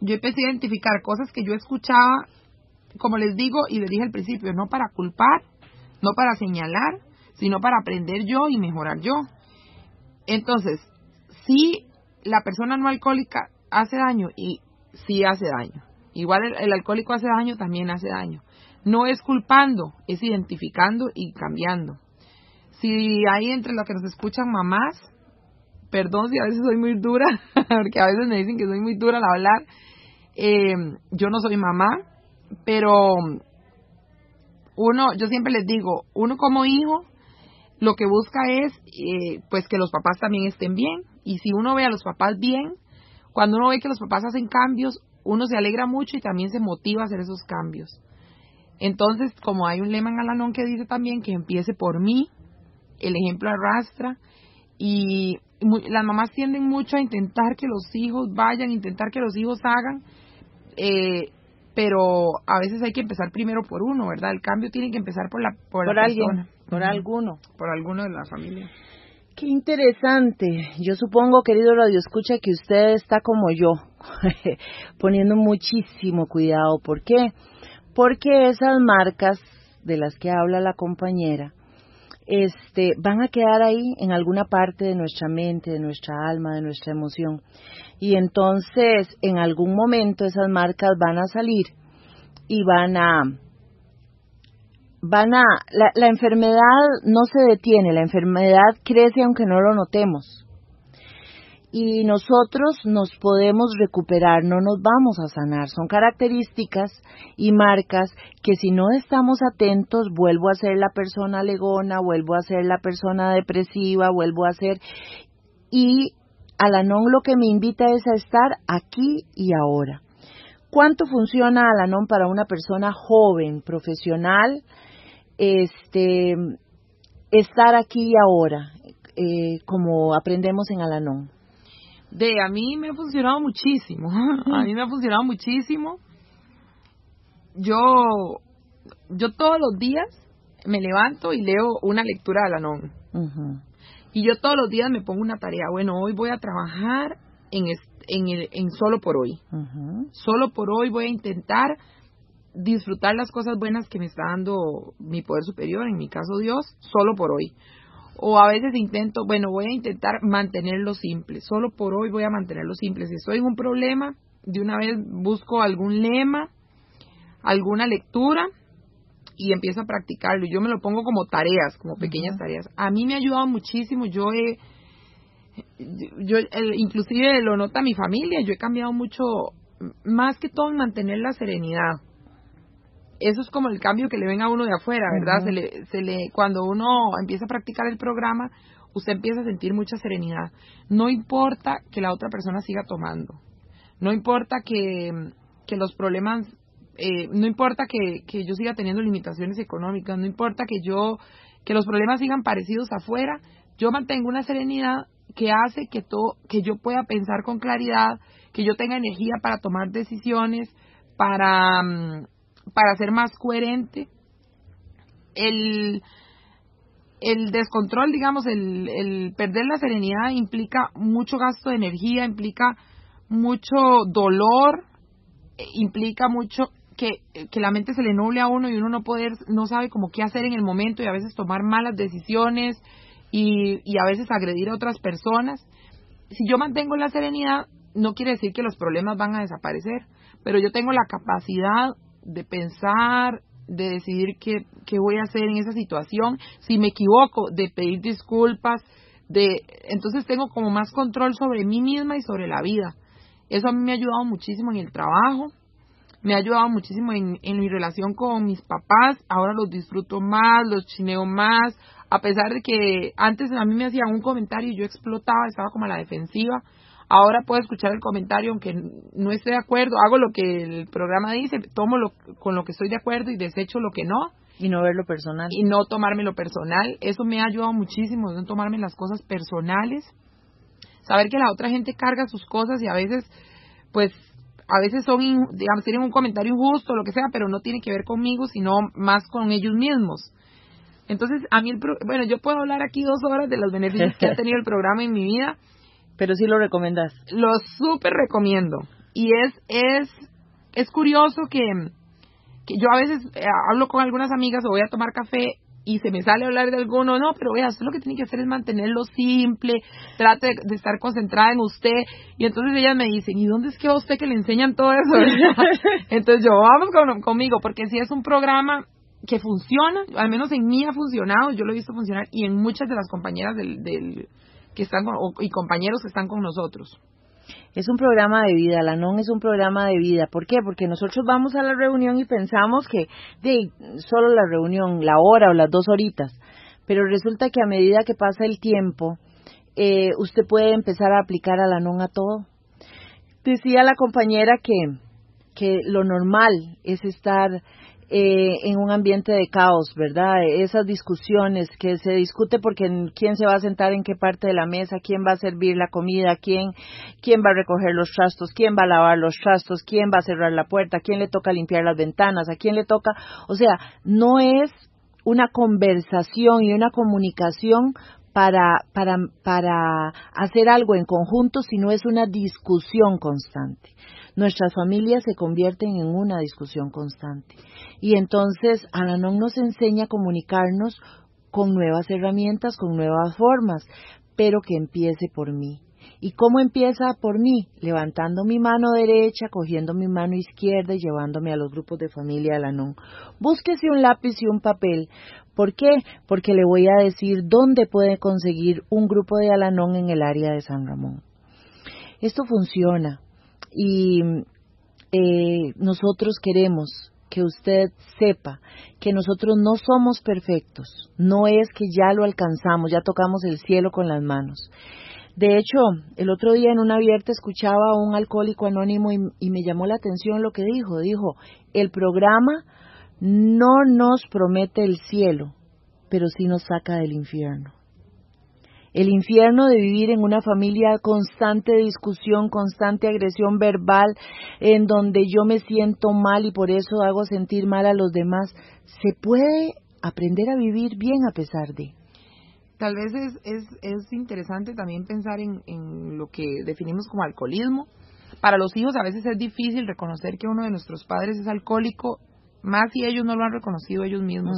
yo empecé a identificar cosas que yo escuchaba, como les digo y les dije al principio, no para culpar, no para señalar, sino para aprender yo y mejorar yo. Entonces, si la persona no alcohólica hace daño y sí hace daño. Igual el, alcohólico hace daño, también hace daño. No es culpando, es identificando y cambiando. Si hay entre los que nos escuchan mamás, perdón si a veces soy muy dura, porque a veces me dicen que soy muy dura al hablar, eh, yo no soy mamá, pero uno, yo siempre les digo, uno como hijo lo que busca es eh, pues que los papás también estén bien y si uno ve a los papás bien, cuando uno ve que los papás hacen cambios, uno se alegra mucho y también se motiva a hacer esos cambios. Entonces, como hay un lema en Alanón que dice también que empiece por mí, el ejemplo arrastra y las mamás tienden mucho a intentar que los hijos vayan, intentar que los hijos hagan, eh, pero a veces hay que empezar primero por uno, ¿verdad? El cambio tiene que empezar por la por, la alguien, por alguno, por alguno de la familia. Qué interesante. Yo supongo, querido Radio Escucha, que usted está como yo, poniendo muchísimo cuidado. ¿Por qué? Porque esas marcas de las que habla la compañera, este, van a quedar ahí en alguna parte de nuestra mente, de nuestra alma, de nuestra emoción. Y entonces, en algún momento esas marcas van a salir y van a van a la, la enfermedad no se detiene, la enfermedad crece aunque no lo notemos y nosotros nos podemos recuperar, no nos vamos a sanar. Son características y marcas que si no estamos atentos, vuelvo a ser la persona legona, vuelvo a ser la persona depresiva, vuelvo a ser... Y Alanón lo que me invita es a estar aquí y ahora. ¿Cuánto funciona Alanon para una persona joven, profesional, este, estar aquí y ahora, eh, como aprendemos en Alanon? De, a mí me ha funcionado muchísimo, a mí me ha funcionado muchísimo. Yo, yo todos los días me levanto y leo una lectura de Alanon. Y yo todos los días me pongo una tarea, bueno, hoy voy a trabajar en, en, el, en solo por hoy. Solo por hoy voy a intentar disfrutar las cosas buenas que me está dando mi poder superior, en mi caso Dios, solo por hoy. O a veces intento, bueno, voy a intentar mantenerlo simple, solo por hoy voy a mantenerlo simple. Si estoy en un problema, de una vez busco algún lema, alguna lectura y empiezo a practicarlo. Yo me lo pongo como tareas, como pequeñas tareas. A mí me ha ayudado muchísimo. Yo he yo inclusive lo nota mi familia, yo he cambiado mucho, más que todo en mantener la serenidad. Eso es como el cambio que le ven a uno de afuera, ¿verdad? se le, se le, cuando uno empieza a practicar el programa, usted empieza a sentir mucha serenidad. No importa que la otra persona siga tomando, no importa que, que los problemas, eh, no importa que, que yo siga teniendo limitaciones económicas, no importa que yo, que los problemas sigan parecidos afuera, yo mantengo una serenidad que hace que, todo, que yo pueda pensar con claridad, que yo tenga energía para tomar decisiones, para, mm, para ser más coherente. El, el descontrol, digamos, el, el perder la serenidad implica mucho gasto de energía, implica mucho dolor, eh, implica mucho que, que, la mente se le nuble a uno y uno no poder, no sabe cómo qué hacer en el momento y a veces tomar malas decisiones, y, y a veces agredir a otras personas. Si yo mantengo la serenidad, no quiere decir que los problemas van a desaparecer, pero yo tengo la capacidad de pensar, de decidir qué, qué voy a hacer en esa situación, si me equivoco, de pedir disculpas, de entonces tengo como más control sobre mí misma y sobre la vida. Eso a mí me ha ayudado muchísimo en el trabajo, me ha ayudado muchísimo en, en mi relación con mis papás, ahora los disfruto más, los chineo más, a pesar de que antes a mí me hacían un comentario y yo explotaba, estaba como a la defensiva, ahora puedo escuchar el comentario aunque no esté de acuerdo, hago lo que el programa dice, tomo lo, con lo que estoy de acuerdo y desecho lo que no. Y no verlo personal. Y no tomármelo personal. Eso me ha ayudado muchísimo, no tomarme las cosas personales. Saber que la otra gente carga sus cosas y a veces, pues, a veces son, digamos, tienen un comentario injusto, lo que sea, pero no tiene que ver conmigo, sino más con ellos mismos. Entonces, a mí, el bueno, yo puedo hablar aquí dos horas de los beneficios que ha tenido el programa en mi vida. Pero sí lo recomiendas. Lo súper recomiendo. Y es, es, es curioso que, que yo a veces eh, hablo con algunas amigas o voy a tomar café y se me sale hablar de alguno, no, pero vea, usted lo que tiene que hacer es mantenerlo simple, trate de, estar concentrada en usted, y entonces ellas me dicen, ¿y dónde es que a usted que le enseñan todo eso? entonces yo, vamos con, conmigo, porque si es un programa que funciona, al menos en mí ha funcionado, yo lo he visto funcionar y en muchas de las compañeras del, del que están y compañeros que están con nosotros. Es un programa de vida, la NON es un programa de vida. ¿Por qué? Porque nosotros vamos a la reunión y pensamos que de solo la reunión, la hora o las dos horitas, pero resulta que a medida que pasa el tiempo, eh, usted puede empezar a aplicar a la NON a todo. Decía la compañera que, que lo normal es estar eh, en un ambiente de caos, ¿verdad? Esas discusiones que se discute porque quién se va a sentar en qué parte de la mesa, quién va a servir la comida, quién, quién va a recoger los trastos, quién va a lavar los trastos, quién va a cerrar la puerta, quién le toca limpiar las ventanas, a quién le toca, o sea, no es una conversación y una comunicación para, para, para hacer algo en conjunto, sino es una discusión constante. Nuestras familias se convierten en una discusión constante. Y entonces Alanon nos enseña a comunicarnos con nuevas herramientas, con nuevas formas, pero que empiece por mí. ¿Y cómo empieza por mí? Levantando mi mano derecha, cogiendo mi mano izquierda y llevándome a los grupos de familia Alanon. Búsquese un lápiz y un papel. ¿Por qué? Porque le voy a decir dónde puede conseguir un grupo de Alanon en el área de San Ramón. Esto funciona y eh, nosotros queremos que usted sepa que nosotros no somos perfectos, no es que ya lo alcanzamos, ya tocamos el cielo con las manos. De hecho, el otro día en una abierta escuchaba a un alcohólico anónimo y, y me llamó la atención lo que dijo. Dijo, el programa no nos promete el cielo, pero sí nos saca del infierno. El infierno de vivir en una familia constante discusión, constante agresión verbal, en donde yo me siento mal y por eso hago sentir mal a los demás, se puede aprender a vivir bien a pesar de. Tal vez es, es, es interesante también pensar en, en lo que definimos como alcoholismo. Para los hijos a veces es difícil reconocer que uno de nuestros padres es alcohólico más si ellos no lo han reconocido ellos mismos.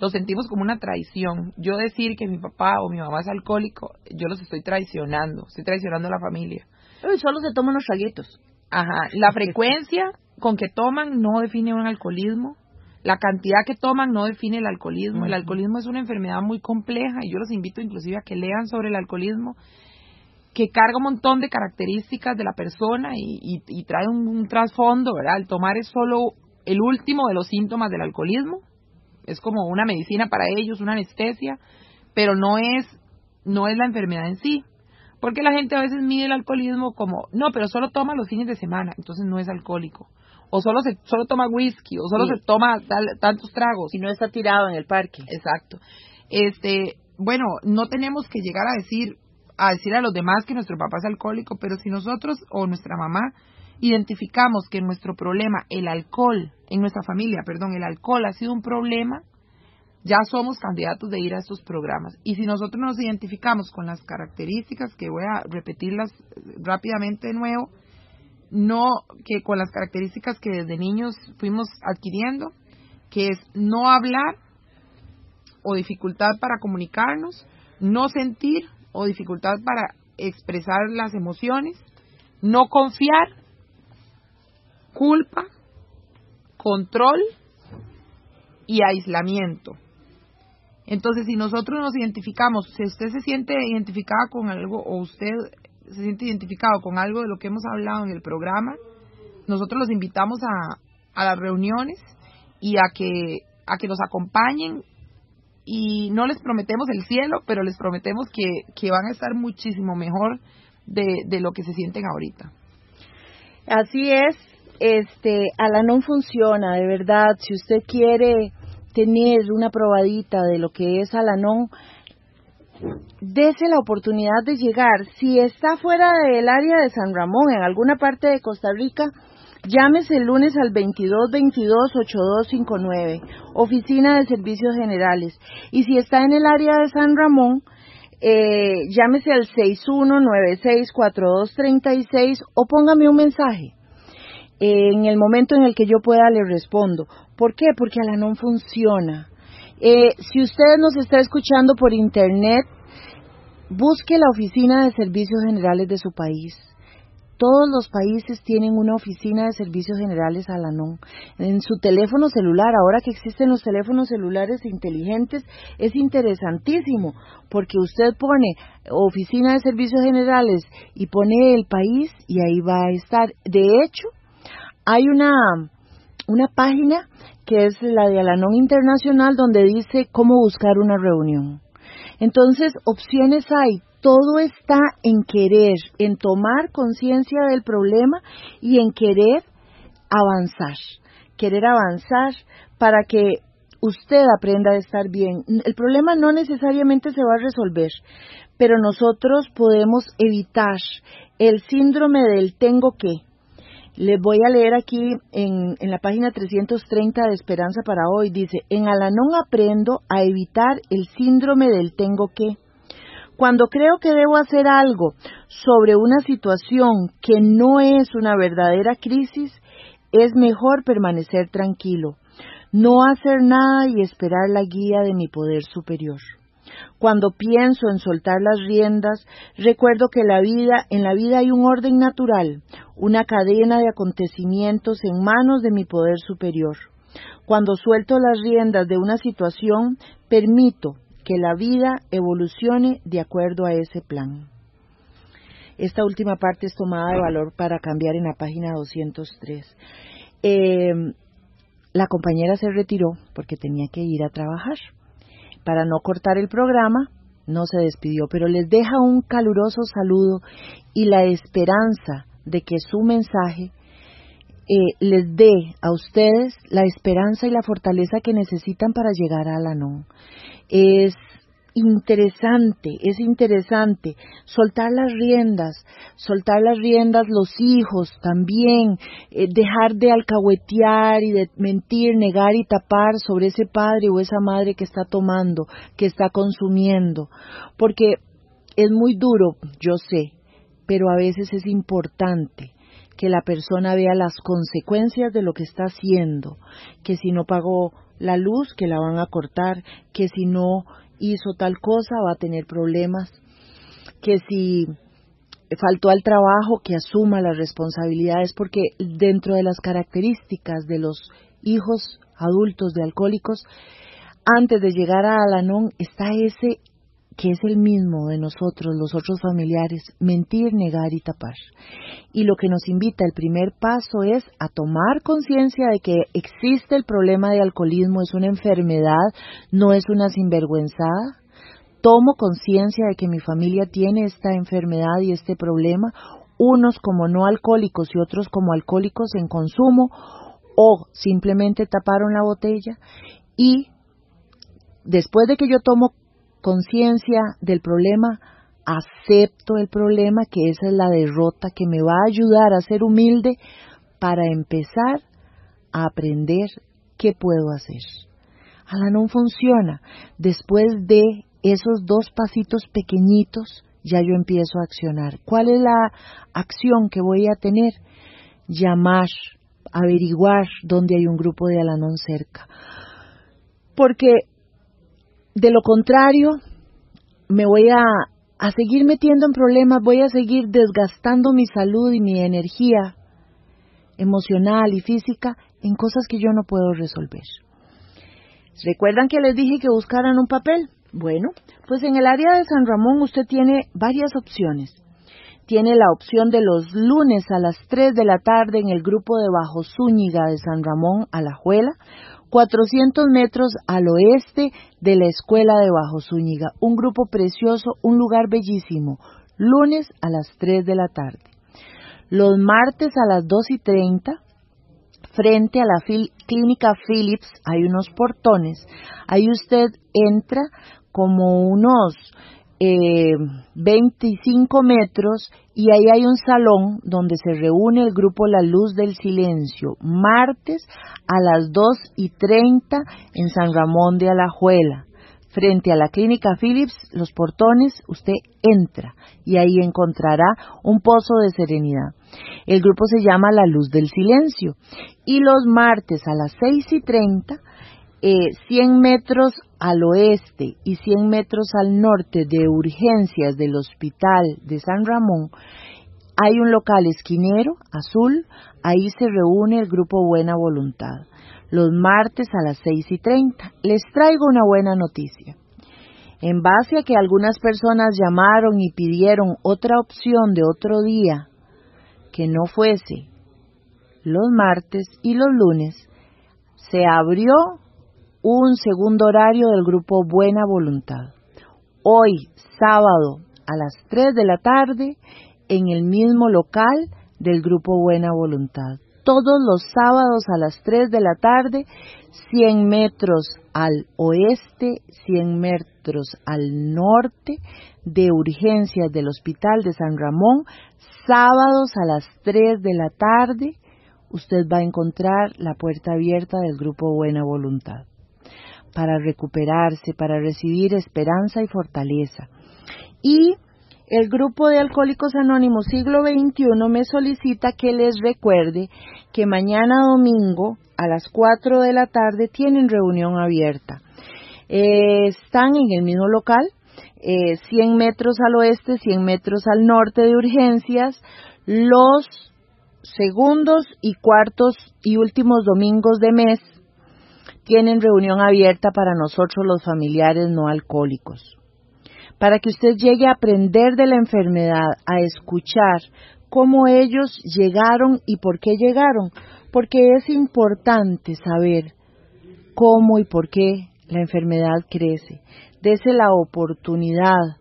Lo sentimos como una traición. Yo decir que mi papá o mi mamá es alcohólico, yo los estoy traicionando, estoy traicionando a la familia. Uy, solo se toman los traguitos. Ajá, la frecuencia con que toman no define un alcoholismo. La cantidad que toman no define el alcoholismo. El alcoholismo es una enfermedad muy compleja y yo los invito inclusive a que lean sobre el alcoholismo que carga un montón de características de la persona y, y, trae un, un trasfondo, ¿verdad? El tomar es solo el último de los síntomas del alcoholismo. Es como una medicina para ellos, una anestesia, pero no es, no es la enfermedad en sí. Porque la gente a veces mide el alcoholismo como, no, pero solo toma los fines de semana, entonces no es alcohólico. O solo se solo toma whisky, o solo se toma tantos tragos. Y no está tirado en el parque. Exacto. Este, bueno, no tenemos que llegar a decir a decir a los demás que nuestro papá es alcohólico, pero si nosotros o nuestra mamá identificamos que nuestro problema, el alcohol, en nuestra familia, perdón, el alcohol ha sido un problema, ya somos candidatos de ir a estos programas. Y si nosotros nos identificamos con las características, que voy a repetirlas rápidamente de nuevo, no que con las características que desde niños fuimos adquiriendo, que es no hablar o dificultad para comunicarnos, no sentir o dificultad para expresar las emociones, no confiar culpa, control y aislamiento. Entonces, si nosotros nos identificamos, si usted se siente identificada con algo o usted se siente identificado con algo de lo que hemos hablado en el programa, nosotros los invitamos a, a las reuniones y a que, a que nos acompañen y no les prometemos el cielo, pero les prometemos que, que van a estar muchísimo mejor de, de lo que se sienten ahorita. Así es, este, Alanon funciona, de verdad. Si usted quiere tener una probadita de lo que es Alanon, dese la oportunidad de llegar. Si está fuera del área de San Ramón, en alguna parte de Costa Rica, llámese el lunes al 2222-8259, Oficina de Servicios Generales. Y si está en el área de San Ramón, eh, llámese al 61964236 o póngame un mensaje en el momento en el que yo pueda le respondo. ¿Por qué? Porque Alanon funciona. Eh, si usted nos está escuchando por internet, busque la oficina de servicios generales de su país. Todos los países tienen una oficina de servicios generales Alanon. En su teléfono celular, ahora que existen los teléfonos celulares inteligentes, es interesantísimo porque usted pone oficina de servicios generales y pone el país y ahí va a estar. De hecho, hay una, una página que es la de Alanon Internacional donde dice cómo buscar una reunión. Entonces, opciones hay. Todo está en querer, en tomar conciencia del problema y en querer avanzar. Querer avanzar para que usted aprenda a estar bien. El problema no necesariamente se va a resolver, pero nosotros podemos evitar el síndrome del tengo que les voy a leer aquí en, la página 330 de Esperanza para hoy. Dice, en Alanón aprendo a evitar el síndrome del tengo que. Cuando creo que debo hacer algo sobre una situación que no es una verdadera crisis, es mejor permanecer tranquilo, no hacer nada y esperar la guía de mi poder superior. Cuando pienso en soltar las riendas, recuerdo que la vida, en la vida hay un orden natural, una cadena de acontecimientos en manos de mi poder superior. Cuando suelto las riendas de una situación, permito que la vida evolucione de acuerdo a ese plan. Esta última parte es tomada de valor para cambiar en la página 203. Eh, la compañera se retiró porque tenía que ir a trabajar para no cortar el programa, no se despidió, pero les deja un caluroso saludo y la esperanza de que su mensaje eh, les dé a ustedes la esperanza y la fortaleza que necesitan para llegar a Alanón. Es interesante, es interesante soltar las riendas, soltar las riendas los hijos también, eh, dejar de alcahuetear y de mentir, negar y tapar sobre ese padre o esa madre que está tomando, que está consumiendo, porque es muy duro, yo sé, pero a veces es importante que la persona vea las consecuencias de lo que está haciendo, que si no pagó la luz, que la van a cortar, que si no hizo tal cosa va a tener problemas, que si faltó al trabajo, que asuma las responsabilidades, porque dentro de las características de los hijos adultos de alcohólicos, antes de llegar a Alanón está ese que es el mismo de nosotros, los otros familiares, mentir, negar y tapar. Y lo que nos invita el primer paso es a tomar conciencia de que existe el problema de alcoholismo, es una enfermedad, no es una sinvergüenzada. Tomo conciencia de que mi familia tiene esta enfermedad y este problema, unos como no alcohólicos y otros como alcohólicos en consumo, o simplemente taparon la botella y después de que yo tomo conciencia del problema, acepto el problema, que esa es la derrota que me va a ayudar a ser humilde para empezar a aprender qué puedo hacer. no funciona. Después de esos dos pasitos pequeñitos, ya yo empiezo a accionar. ¿Cuál es la acción que voy a tener? Llamar, averiguar dónde hay un grupo de Alanón cerca. Porque de lo contrario, me voy a, a seguir metiendo en problemas, voy a seguir desgastando mi salud y mi energía emocional y física en cosas que yo no puedo resolver. ¿Recuerdan que les dije que buscaran un papel? Bueno, pues en el área de San Ramón usted tiene varias opciones. Tiene la opción de los lunes a las 3 de la tarde en el grupo de Bajo Zúñiga de San Ramón, Alajuela, 400 metros al oeste de la Escuela de Bajo Zúñiga. Un grupo precioso, un lugar bellísimo. Lunes a las 3 de la tarde. Los martes a las 2 y 30, frente a la clínica Philips, hay unos portones. Ahí usted entra como unos eh, 25 metros y ahí hay un salón donde se reúne el grupo La Luz del Silencio, martes a las 2 y 30 en San Ramón de Alajuela. Frente a la clínica Philips, los portones, usted entra y ahí encontrará un pozo de serenidad. El grupo se llama La Luz del Silencio y los martes a las 6 y 30 eh, 100 metros al oeste y 100 metros al norte de urgencias del Hospital de San Ramón, hay un local esquinero azul, ahí se reúne el grupo Buena Voluntad, los martes a las 6 y 30. Les traigo una buena noticia. En base a que algunas personas llamaron y pidieron otra opción de otro día que no fuese los martes y los lunes, se abrió un segundo horario del grupo Buena Voluntad. Hoy, sábado, a las 3 de la tarde, en el mismo local del grupo Buena Voluntad. Todos los sábados a las 3 de la tarde, 100 metros al oeste, 100 metros al norte de urgencias del Hospital de San Ramón, sábados a las 3 de la tarde, usted va a encontrar la puerta abierta del grupo Buena Voluntad para recuperarse, para recibir esperanza y fortaleza. Y el grupo de Alcohólicos Anónimos siglo XXI me solicita que les recuerde que mañana domingo a las 4 de la tarde tienen reunión abierta. Eh, están en el mismo local, 100 eh, metros al oeste, 100 metros al norte de urgencias, los segundos y cuartos y últimos domingos de mes tienen reunión abierta para nosotros los familiares no alcohólicos. Para que usted llegue a aprender de la enfermedad, a escuchar cómo ellos llegaron y por qué llegaron, porque es importante saber cómo y por qué la enfermedad crece. Dese la oportunidad,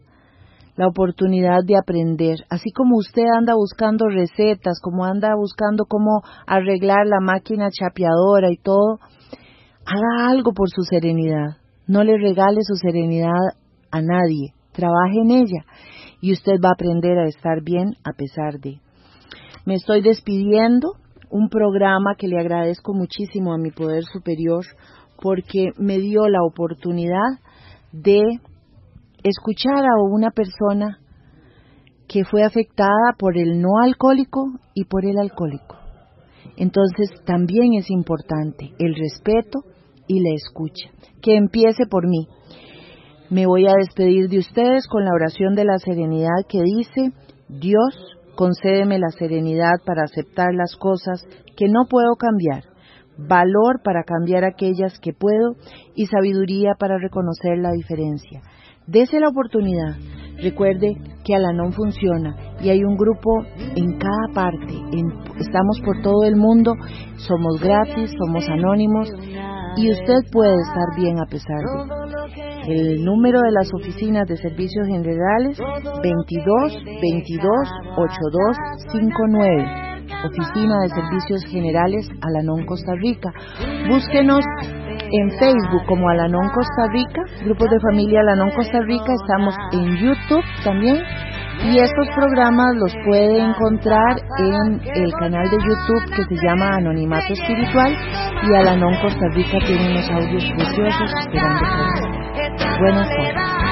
la oportunidad de aprender. Así como usted anda buscando recetas, como anda buscando cómo arreglar la máquina chapeadora y todo, haga algo por su serenidad. No le regale su serenidad a nadie. Trabaje en ella y usted va a aprender a estar bien a pesar de. Me estoy despidiendo, un programa que le agradezco muchísimo a mi poder superior porque me dio la oportunidad de escuchar a una persona que fue afectada por el no alcohólico y por el alcohólico. Entonces también es importante el respeto y la escucha. Que empiece por mí. Me voy a despedir de ustedes con la oración de la serenidad que dice, Dios, concédeme la serenidad para aceptar las cosas que no puedo cambiar, valor para cambiar aquellas que puedo y sabiduría para reconocer la diferencia. Dese la oportunidad. Recuerde que Alanon funciona y hay un grupo en cada parte. estamos por todo el mundo, somos gratis, somos anónimos y usted puede estar bien a pesar de. El número de las oficinas de servicios generales 22 22 82 59. Oficina de Servicios Generales Alanon Costa Rica. Búsquenos en Facebook como Alanon Costa Rica, Grupos de Familia Alanon Costa Rica. Estamos en YouTube también. Y estos programas los puede encontrar en el canal de YouTube que se llama Anonimato Espiritual y Alanon Costa Rica tiene unos audios preciosos esperando por Buenas tardes.